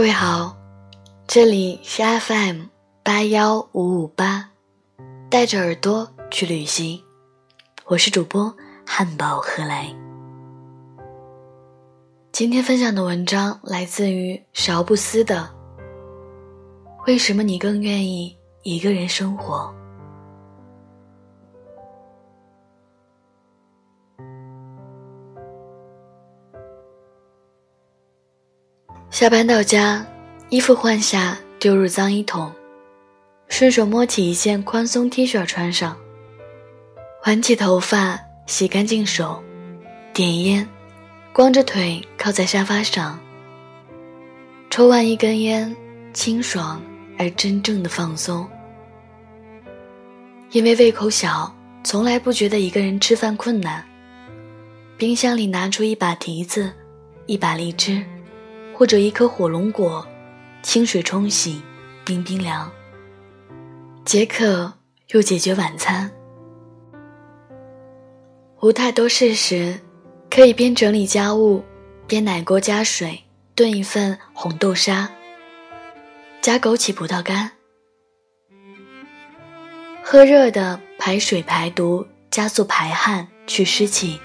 各位好，这里是 FM 八幺五五八，带着耳朵去旅行，我是主播汉堡何来。今天分享的文章来自于勺布斯的《为什么你更愿意一个人生活》。下班到家，衣服换下，丢入脏衣桶，顺手摸起一件宽松 T 恤穿上，挽起头发，洗干净手，点烟，光着腿靠在沙发上，抽完一根烟，清爽而真正的放松。因为胃口小，从来不觉得一个人吃饭困难。冰箱里拿出一把提子，一把荔枝。或者一颗火龙果，清水冲洗，冰冰凉。解渴又解决晚餐。无太多事时，可以边整理家务，边奶锅加水炖一份红豆沙，加枸杞葡萄干，喝热的排水排毒，加速排汗去湿气。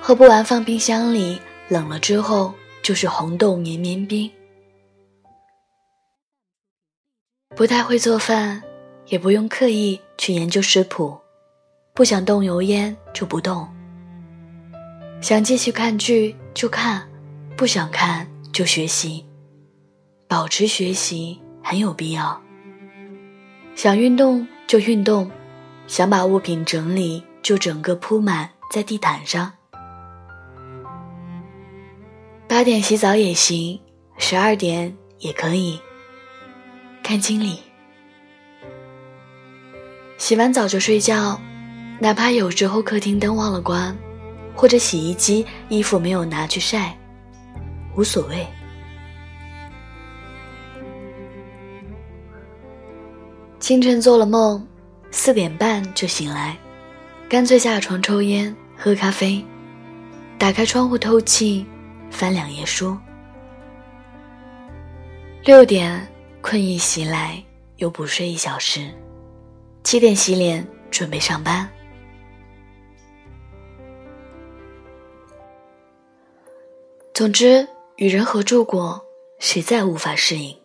喝不完放冰箱里，冷了之后。就是红豆绵绵冰，不太会做饭，也不用刻意去研究食谱，不想动油烟就不动。想继续看剧就看，不想看就学习，保持学习很有必要。想运动就运动，想把物品整理就整个铺满在地毯上。八点洗澡也行，十二点也可以。看经理。洗完澡就睡觉，哪怕有时候客厅灯忘了关，或者洗衣机衣服没有拿去晒，无所谓。清晨做了梦，四点半就醒来，干脆下床抽烟喝咖啡，打开窗户透气。翻两页书，六点困意袭来，又补睡一小时，七点洗脸准备上班。总之，与人合住过，实在无法适应。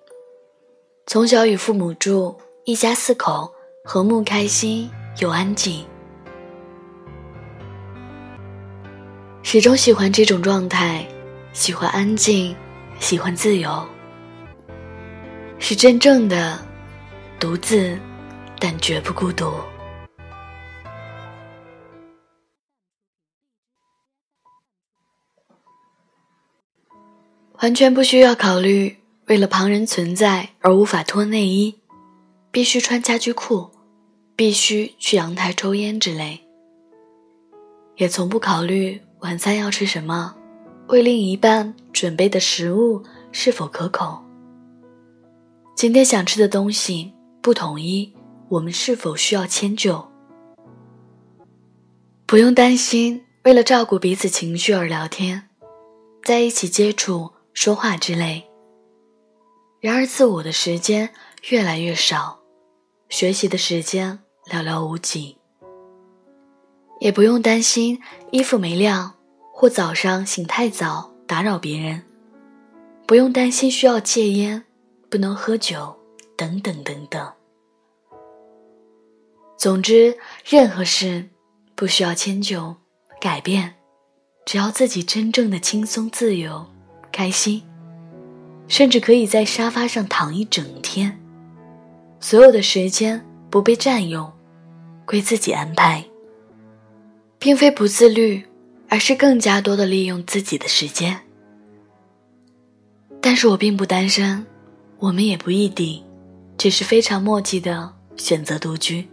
从小与父母住，一家四口，和睦开心又安静，始终喜欢这种状态。喜欢安静，喜欢自由，是真正的独自，但绝不孤独。完全不需要考虑为了旁人存在而无法脱内衣，必须穿家居裤，必须去阳台抽烟之类，也从不考虑晚餐要吃什么。为另一半准备的食物是否可口？今天想吃的东西不统一，我们是否需要迁就？不用担心为了照顾彼此情绪而聊天，在一起接触、说话之类。然而，自我的时间越来越少，学习的时间寥寥无几。也不用担心衣服没晾。或早上醒太早打扰别人，不用担心需要戒烟，不能喝酒，等等等等。总之，任何事不需要迁就、改变，只要自己真正的轻松、自由、开心，甚至可以在沙发上躺一整天，所有的时间不被占用，归自己安排，并非不自律。而是更加多的利用自己的时间，但是我并不单身，我们也不异地，只是非常默契的选择独居，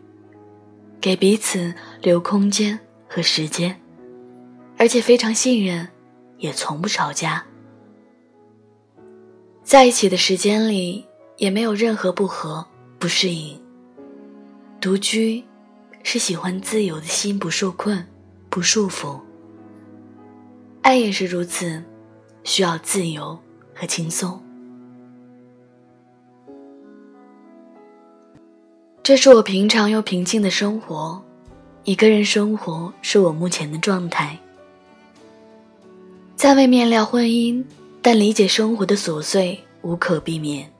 给彼此留空间和时间，而且非常信任，也从不吵架，在一起的时间里也没有任何不和、不适应。独居，是喜欢自由的心不受困、不束缚。爱也是如此，需要自由和轻松。这是我平常又平静的生活，一个人生活是我目前的状态。暂未面料婚姻，但理解生活的琐碎无可避免。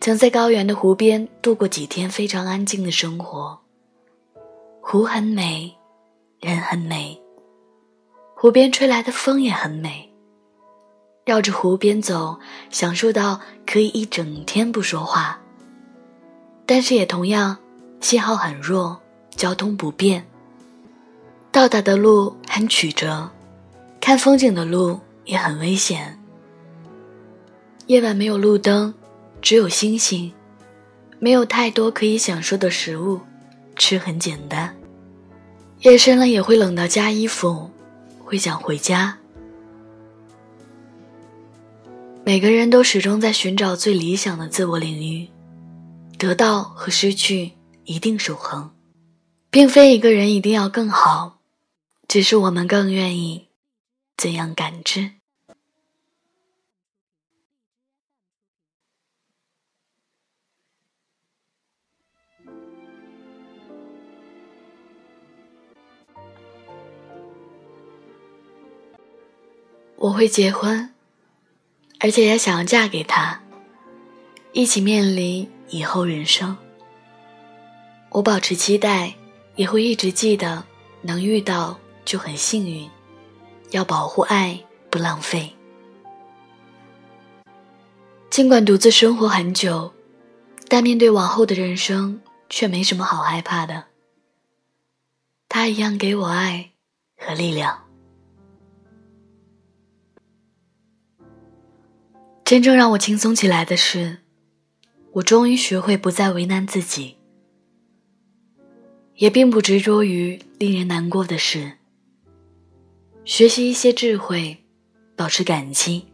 曾在高原的湖边度过几天非常安静的生活，湖很美，人很美。湖边吹来的风也很美。绕着湖边走，享受到可以一整天不说话。但是也同样，信号很弱，交通不便。到达的路很曲折，看风景的路也很危险。夜晚没有路灯，只有星星，没有太多可以享受的食物，吃很简单。夜深了也会冷到加衣服，会想回家。每个人都始终在寻找最理想的自我领域。得到和失去一定守恒，并非一个人一定要更好，只是我们更愿意怎样感知。我会结婚，而且也想要嫁给他，一起面临。以后人生，我保持期待，也会一直记得，能遇到就很幸运。要保护爱，不浪费。尽管独自生活很久，但面对往后的人生，却没什么好害怕的。他一样给我爱和力量。真正让我轻松起来的是。我终于学会不再为难自己，也并不执着于令人难过的事。学习一些智慧，保持感激，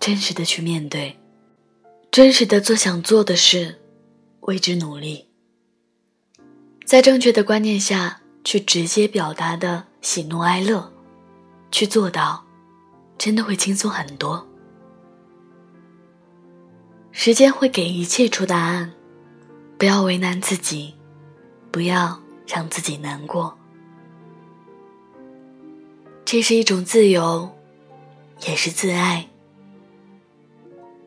真实的去面对，真实的做想做的事，为之努力。在正确的观念下去直接表达的喜怒哀乐，去做到，真的会轻松很多。时间会给一切出答案，不要为难自己，不要让自己难过。这是一种自由，也是自爱。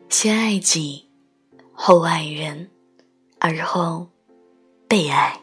先爱己，后爱人，而后被爱。